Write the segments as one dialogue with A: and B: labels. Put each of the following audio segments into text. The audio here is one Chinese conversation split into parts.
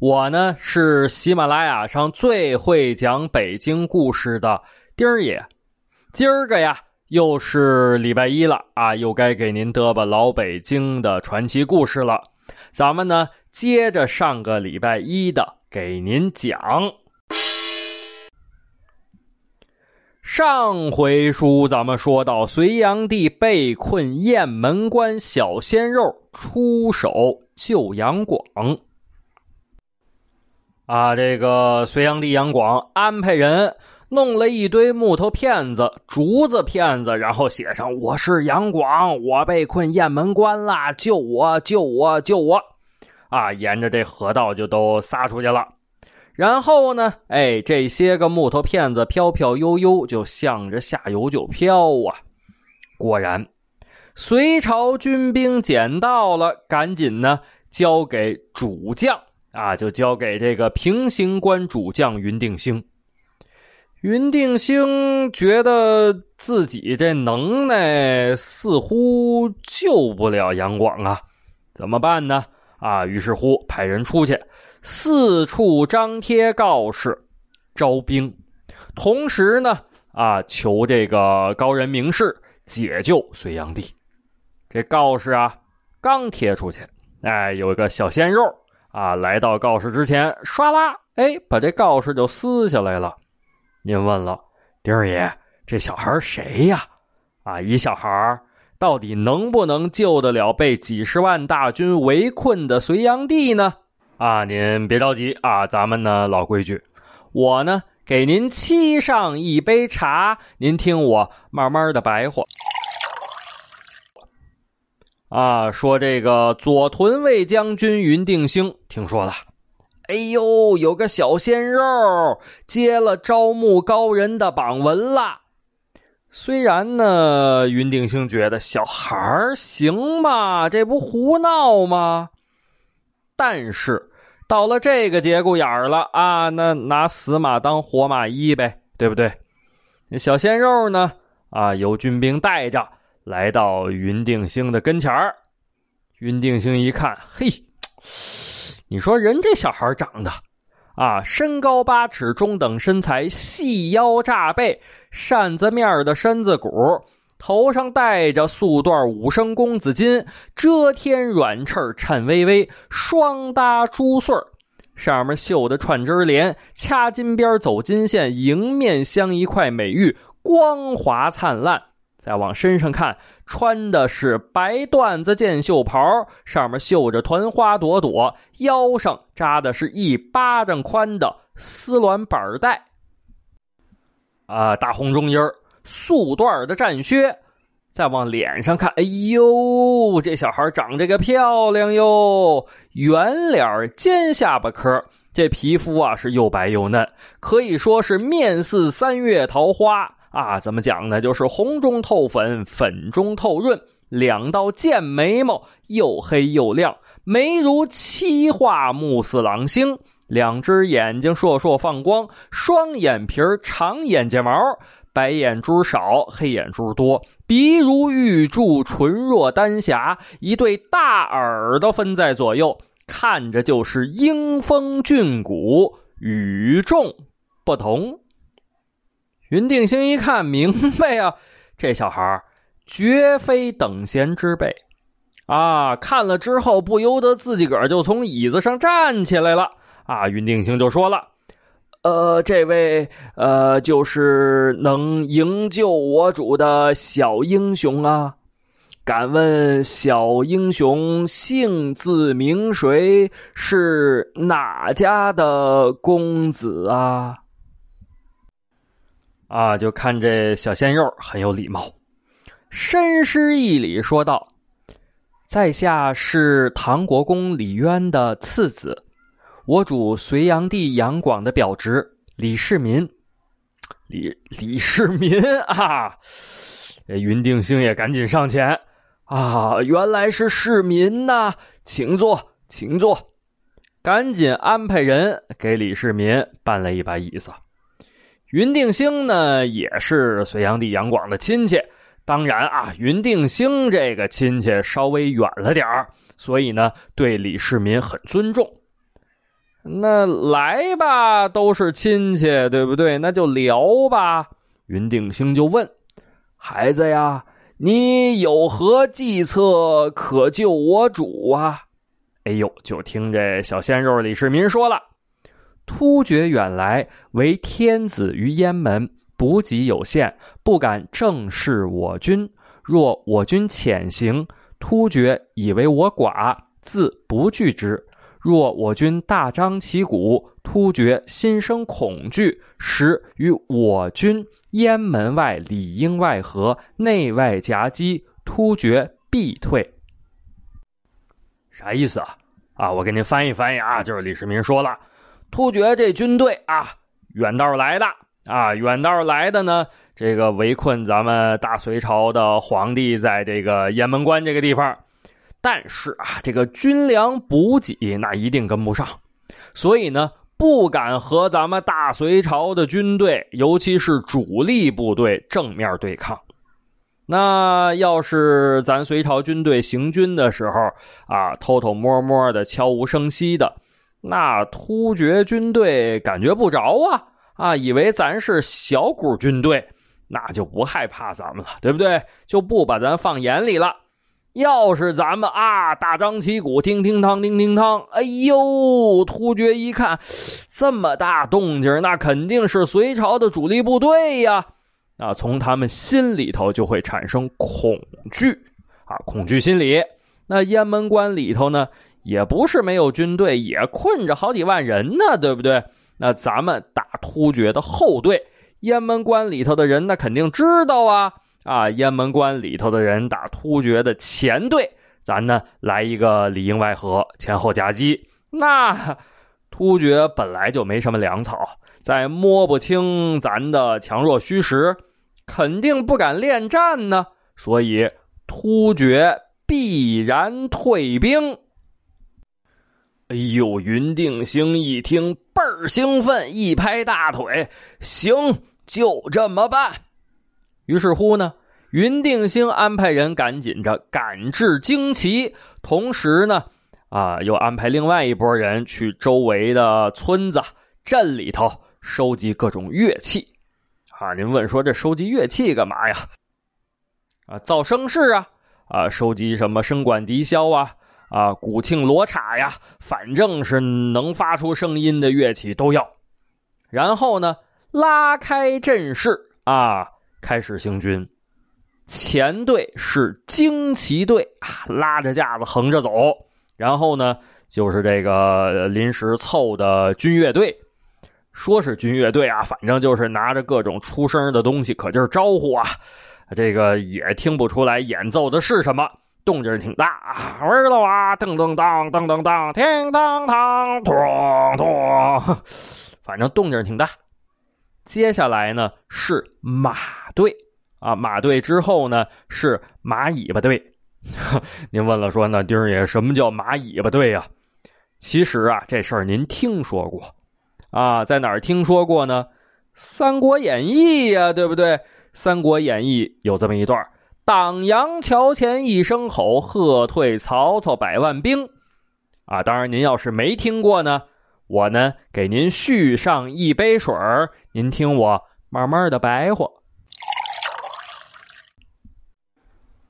A: 我呢是喜马拉雅上最会讲北京故事的丁儿爷，今儿个呀。又是礼拜一了啊，又该给您嘚吧老北京的传奇故事了。咱们呢，接着上个礼拜一的给您讲。上回书咱们说到，隋炀帝被困雁门关，小鲜肉出手救杨广。啊，这个隋炀帝杨广安排人。弄了一堆木头片子、竹子片子，然后写上“我是杨广，我被困雁门关啦，救我，救我，救我！”啊，沿着这河道就都撒出去了。然后呢，哎，这些个木头片子飘飘悠悠，就向着下游就飘啊。果然，隋朝军兵捡到了，赶紧呢交给主将啊，就交给这个平型关主将云定兴。云定兴觉得自己这能耐似乎救不了杨广啊，怎么办呢？啊，于是乎派人出去四处张贴告示招兵，同时呢，啊，求这个高人明士解救隋炀帝。这告示啊，刚贴出去，哎，有一个小鲜肉啊，来到告示之前，唰啦，哎，把这告示就撕下来了。您问了，丁儿爷，这小孩谁呀？啊，一小孩到底能不能救得了被几十万大军围困的隋炀帝呢？啊，您别着急啊，咱们呢老规矩，我呢给您沏上一杯茶，您听我慢慢的白话。啊，说这个左屯卫将军云定兴听说了。哎呦，有个小鲜肉接了招募高人的榜文了。虽然呢，云定兴觉得小孩行吗？这不胡闹吗？但是到了这个节骨眼儿了啊，那拿死马当活马医呗，对不对？那小鲜肉呢？啊，有军兵带着来到云定兴的跟前儿。云定兴一看，嘿。你说人这小孩长得，啊，身高八尺，中等身材，细腰炸背，扇子面的身子骨，头上戴着素缎五升公子巾，遮天软翅颤巍巍，双搭珠穗上面绣的串枝莲，掐金边走金线，迎面镶一块美玉，光滑灿烂。再往身上看，穿的是白缎子箭袖袍，上面绣着团花朵朵；腰上扎的是一巴掌宽的丝鸾板带，啊，大红中衣素缎的战靴。再往脸上看，哎呦，这小孩长这个漂亮哟，圆脸尖下巴颏，这皮肤啊是又白又嫩，可以说是面似三月桃花。啊，怎么讲呢？就是红中透粉，粉中透润，两道剑眉毛又黑又亮，眉如漆画，目似朗星，两只眼睛烁烁放光，双眼皮儿长眼睫毛，白眼珠少，黑眼珠多，鼻如玉柱，唇若丹霞，一对大耳朵分在左右，看着就是英风俊骨，与众不同。云定兴一看明白呀，这小孩绝非等闲之辈，啊！看了之后不由得自己个儿就从椅子上站起来了。啊！云定兴就说了：“呃，这位呃，就是能营救我主的小英雄啊！敢问小英雄姓字名谁？是哪家的公子啊？”啊，就看这小鲜肉很有礼貌，深施一礼，说道：“在下是唐国公李渊的次子，我主隋炀帝杨广的表侄李世民。李李世民啊！云定兴也赶紧上前啊！原来是世民呐，请坐，请坐。赶紧安排人给李世民搬了一把椅子。云定兴呢，也是隋炀帝杨广的亲戚。当然啊，云定兴这个亲戚稍微远了点所以呢，对李世民很尊重。那来吧，都是亲戚，对不对？那就聊吧。云定兴就问：“孩子呀，你有何计策可救我主啊？”哎呦，就听这小鲜肉李世民说了：“突厥远来为天子于燕门，补给有限，不敢正视我军。若我军潜行，突厥以为我寡，自不惧之。”若我军大张旗鼓，突厥心生恐惧，时与我军燕门外里应外合，内外夹击，突厥必退。啥意思啊？啊，我给您翻译翻译啊，就是李世民说了，突厥这军队啊，远道来的啊，远道来的呢，这个围困咱们大隋朝的皇帝在这个雁门关这个地方。但是啊，这个军粮补给那一定跟不上，所以呢，不敢和咱们大隋朝的军队，尤其是主力部队正面对抗。那要是咱隋朝军队行军的时候啊，偷偷摸摸的、悄无声息的，那突厥军队感觉不着啊啊，以为咱是小股军队，那就不害怕咱们了，对不对？就不把咱放眼里了。要是咱们啊大张旗鼓，叮叮当，叮叮当，哎呦，突厥一看这么大动静，那肯定是隋朝的主力部队呀！啊，从他们心里头就会产生恐惧啊，恐惧心理。那雁门关里头呢，也不是没有军队，也困着好几万人呢，对不对？那咱们打突厥的后队，雁门关里头的人那肯定知道啊。啊，雁门关里头的人打突厥的前队，咱呢来一个里应外合，前后夹击。那突厥本来就没什么粮草，在摸不清咱的强弱虚实，肯定不敢恋战呢。所以突厥必然退兵。哎呦，云定兴一听倍儿兴奋，一拍大腿：“行，就这么办。”于是乎呢，云定兴安排人赶紧着赶制旌旗，同时呢，啊，又安排另外一拨人去周围的村子、镇里头收集各种乐器。啊，您问说这收集乐器干嘛呀？啊，造声势啊！啊，收集什么声管笛箫啊？啊，鼓磬罗刹呀，反正是能发出声音的乐器都要。然后呢，拉开阵势啊。开始行军，前队是旌旗队啊，拉着架子横着走。然后呢，就是这个临时凑的军乐队，说是军乐队啊，反正就是拿着各种出声的东西，可劲儿招呼啊。这个也听不出来演奏的是什么，动静挺大啊。儿了哇，噔噔当，噔噔当，叮当当，咚咚，反正动静挺大。接下来呢是马队啊，马队之后呢是马尾巴队。您问了说，那丁儿爷什么叫马尾巴队呀？其实啊，这事儿您听说过啊，在哪儿听说过呢？《三国演义》呀，对不对？《三国演义》有这么一段：党阳桥前一声吼，喝退曹操百万兵。啊，当然您要是没听过呢。我呢，给您续上一杯水儿，您听我慢慢的白话。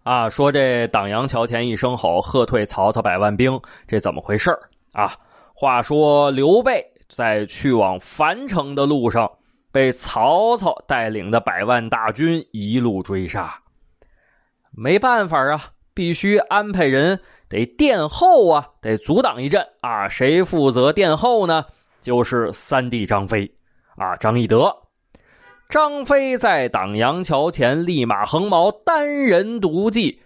A: 啊，说这党阳桥前一声吼，喝退曹操百万兵，这怎么回事啊？话说刘备在去往樊城的路上，被曹操带领的百万大军一路追杀，没办法啊，必须安排人。得殿后啊，得阻挡一阵啊！谁负责殿后呢？就是三弟张飞啊，张翼德。张飞在党阳桥前立马横矛，单人独骑，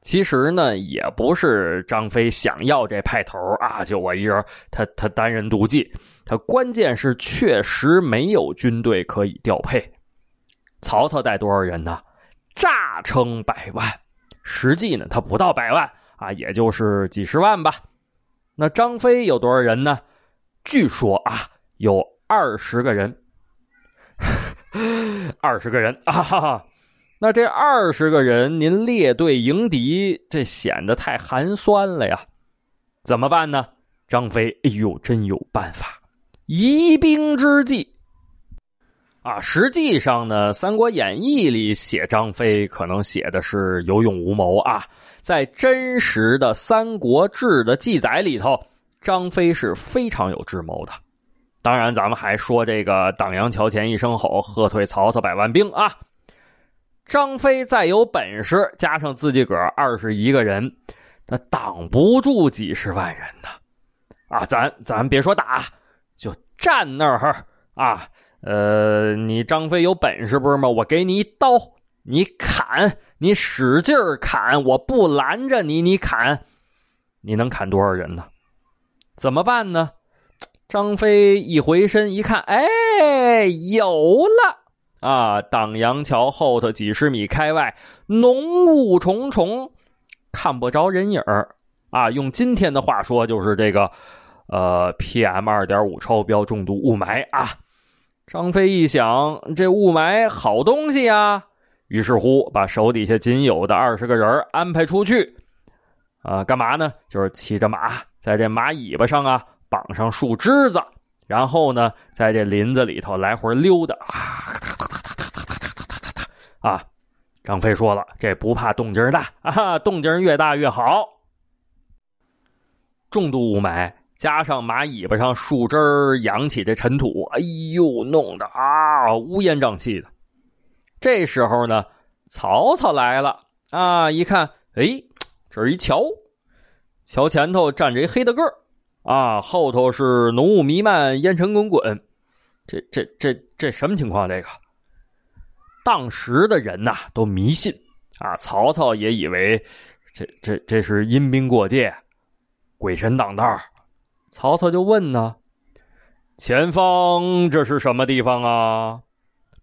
A: 其实呢，也不是张飞想要这派头啊，就我一人，他他单人独骑，他关键是确实没有军队可以调配。曹操带多少人呢？诈称百万，实际呢他不到百万啊，也就是几十万吧。那张飞有多少人呢？据说啊，有二十个人，二十个人啊。哈哈那这二十个人，您列队迎敌，这显得太寒酸了呀？怎么办呢？张飞，哎呦，真有办法！疑兵之计啊！实际上呢，《三国演义》里写张飞，可能写的是有勇无谋啊。在真实的《三国志》的记载里头，张飞是非常有智谋的。当然，咱们还说这个“荡阳桥前一声吼，喝退曹操百万兵”啊。张飞再有本事，加上自己个二十一个人，他挡不住几十万人呢。啊，咱咱别说打，就站那儿啊。呃，你张飞有本事不是吗？我给你一刀，你砍，你使劲砍，我不拦着你，你砍，你能砍多少人呢？怎么办呢？张飞一回身一看，哎，有了。啊！党阳桥后头几十米开外，浓雾重重，看不着人影儿。啊，用今天的话说，就是这个，呃，PM 二点五超标重度雾霾啊。张飞一想，这雾霾好东西啊，于是乎把手底下仅有的二十个人安排出去，啊，干嘛呢？就是骑着马，在这马尾巴上啊绑上树枝子，然后呢，在这林子里头来回溜达啊。啊，张飞说了，这不怕动静大啊，动静越大越好。重度雾霾加上马尾巴上树枝扬起这尘土，哎呦，弄得啊乌烟瘴气的。这时候呢，曹操来了啊，一看，哎，这是一桥，桥前头站着一黑大个啊，后头是浓雾弥漫，烟尘滚滚，这这这这什么情况？这个？当时的人呐都迷信啊，曹操也以为这这这是阴兵过界，鬼神挡道曹操就问呢：“前方这是什么地方啊？”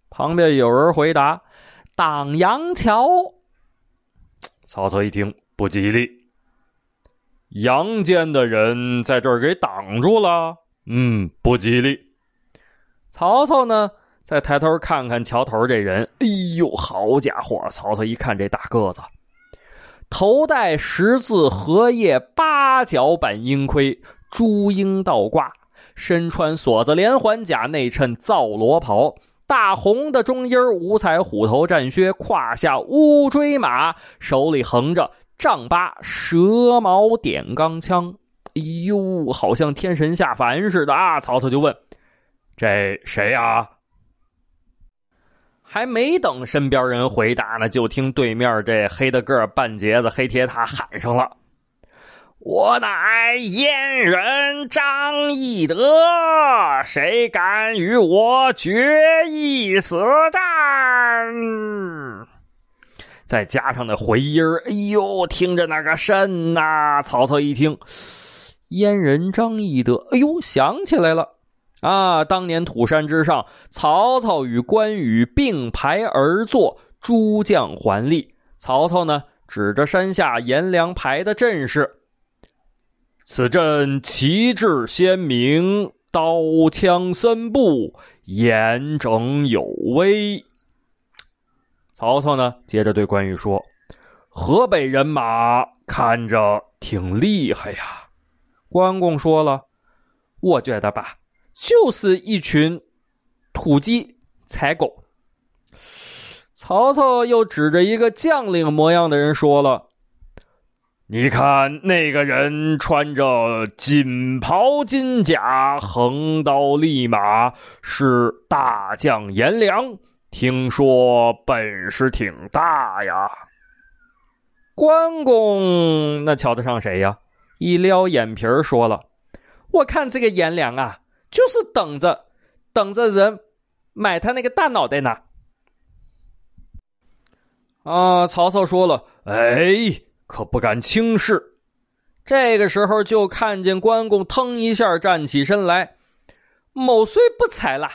A: 旁边有人回答：“挡阳桥。”曹操一听不吉利，阳间的人在这儿给挡住了，嗯，不吉利。曹操呢？再抬头看看桥头这人，哎呦，好家伙！曹操一看这大个子，头戴十字荷叶八角板鹰盔，朱缨倒挂，身穿锁子连环甲，内衬皂罗袍，大红的中衣五彩虎头战靴，胯下乌骓马，手里横着丈八蛇矛点钢枪。哎呦，好像天神下凡似的啊！曹操就问：“这谁呀？”还没等身边人回答呢，就听对面这黑的个半截子黑铁塔喊上了：“我乃燕人张翼德，谁敢与我决一死战？”再加上那回音哎呦，听着那个甚呐！曹操一听，燕人张翼德，哎呦，想起来了。啊！当年土山之上，曹操与关羽并排而坐，诸将环立。曹操呢，指着山下颜良排的阵势：“此阵旗帜鲜明，刀枪森布，严整有威。”曹操呢，接着对关羽说：“河北人马看着挺厉害呀。”关公说了：“我觉得吧。”就是一群土鸡踩狗。曹操又指着一个将领模样的人说了：“你看那个人穿着锦袍金甲，横刀立马，是大将颜良。听说本事挺大呀。”关公那瞧得上谁呀？一撩眼皮儿说了：“我看这个颜良啊。”就是等着，等着人买他那个大脑袋呢。啊！曹操说了：“哎，可不敢轻视。这个时候，就看见关公腾一下站起身来，某虽不才了，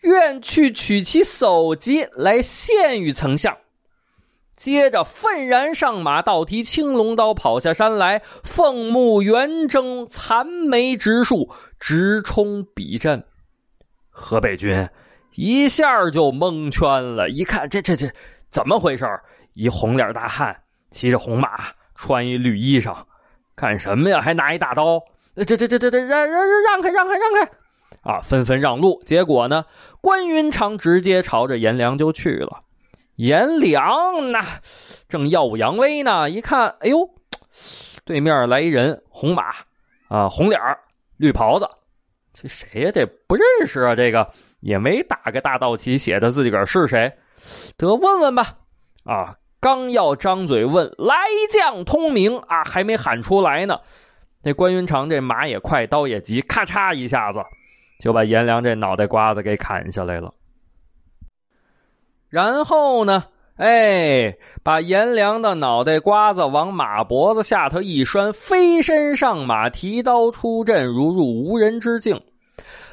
A: 愿去取其首级来献与丞相。接着愤然上马，倒提青龙刀，跑下山来，凤目圆睁，残眉直竖，直冲笔阵。河北军一下就蒙圈了，一看这这这怎么回事一红脸大汉骑着红马，穿一绿衣裳，干什么呀？还拿一大刀？这这这这这让让让让开让开让开！啊，纷纷让路。结果呢，关云长直接朝着颜良就去了。颜良那正耀武扬威呢，一看，哎呦，对面来一人，红马啊，红脸绿袍子，这谁呀？这不认识啊！这个也没打个大道旗，写的自己个是谁？得问问吧。啊，刚要张嘴问来将通明啊，还没喊出来呢，那关云长这马也快，刀也急，咔嚓一下子就把颜良这脑袋瓜子给砍下来了。然后呢？哎，把颜良的脑袋瓜子往马脖子下头一拴，飞身上马，提刀出阵，如入无人之境。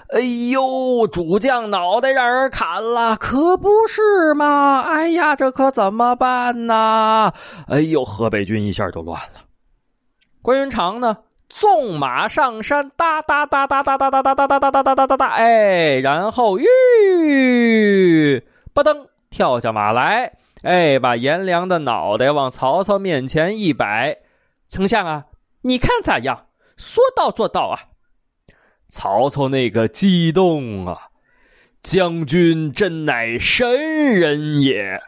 A: 哎呦，主将脑袋让人砍了，可不是吗？哎呀，这可怎么办呢？哎呦，河北军一下就乱了。关云长呢，纵马上山，哒哒哒哒哒哒哒哒哒哒哒哒哒哒哒，哎，然后吁，吧噔。跳下马来，哎，把颜良的脑袋往曹操面前一摆，丞相啊，你看咋样？说到做到啊！曹操那个激动啊，将军真乃神人也！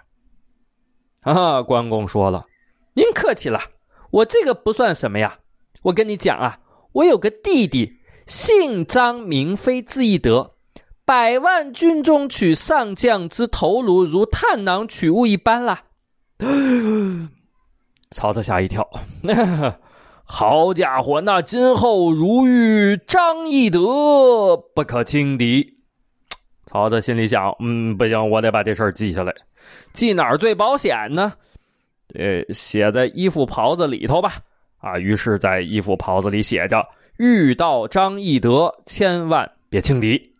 A: 啊，关公说了，您客气了，我这个不算什么呀。我跟你讲啊，我有个弟弟，姓张，名飞，字翼德。百万军中取上将之头颅，如探囊取物一般啦！曹操吓一跳，好家伙，那今后如遇张翼德，不可轻敌。曹操心里想：嗯，不行，我得把这事儿记下来。记哪儿最保险呢？呃，写在衣服袍子里头吧。啊，于是，在衣服袍子里写着：遇到张翼德，千万别轻敌。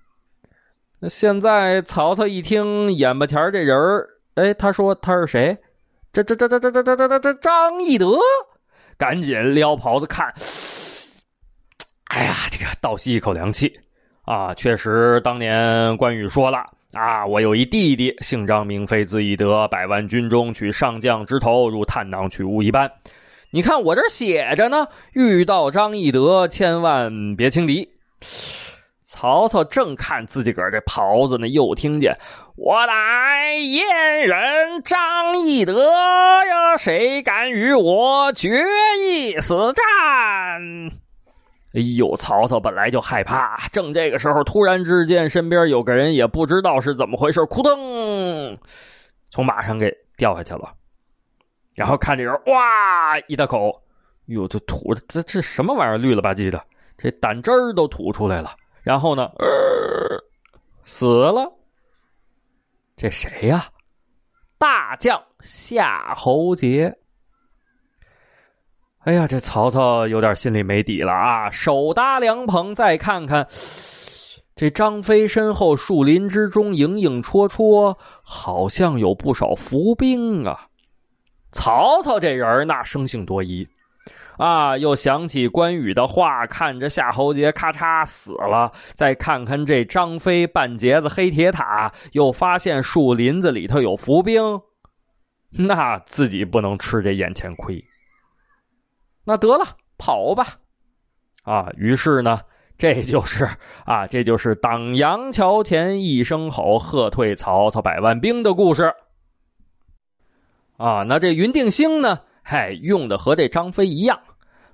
A: 现在曹操一听眼巴前这人儿，哎，他说他是谁？这这这这这这这这这张翼德，赶紧撩袍子看。哎呀，这个倒吸一口凉气啊！确实，当年关羽说了啊，我有一弟弟，姓张，名飞，字翼德，百万军中取上将之头，如探囊取物一般。你看我这写着呢，遇到张翼德，千万别轻敌。曹操正看自己个儿这袍子呢，又听见我乃燕人张翼德呀，谁敢与我决一死战？哎呦，曹操本来就害怕，正这个时候，突然之间身边有个人，也不知道是怎么回事，扑腾，从马上给掉下去了。然后看这人，哇，一大口，哟，这吐这这什么玩意儿，绿了吧唧的，这胆汁儿都吐出来了。然后呢？死了。这谁呀？大将夏侯杰。哎呀，这曹操有点心里没底了啊！手搭凉棚，再看看这张飞身后树林之中，影影绰绰，好像有不少伏兵啊。曹操这人那生性多疑。啊！又想起关羽的话，看着夏侯杰咔嚓死了，再看看这张飞半截子黑铁塔，又发现树林子里头有伏兵，那自己不能吃这眼前亏。那得了，跑吧！啊，于是呢，这就是啊，这就是挡阳桥前一声吼，喝退曹操百万兵的故事。啊，那这云定兴呢？嗨，用的和这张飞一样。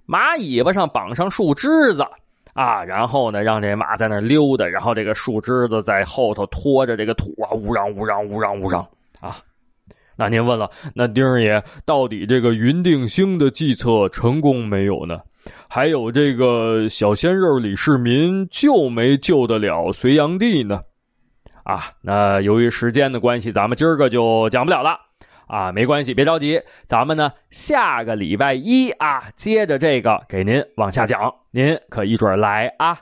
A: 马尾巴上绑上树枝子啊，然后呢，让这马在那溜达，然后这个树枝子在后头拖着这个土啊，呜嚷呜嚷呜嚷呜嚷啊。那您问了，那丁儿爷到底这个云定兴的计策成功没有呢？还有这个小鲜肉李世民救没救得了隋炀帝呢？啊，那由于时间的关系，咱们今儿个就讲不了了。啊，没关系，别着急，咱们呢下个礼拜一啊，接着这个给您往下讲，您可一准来啊。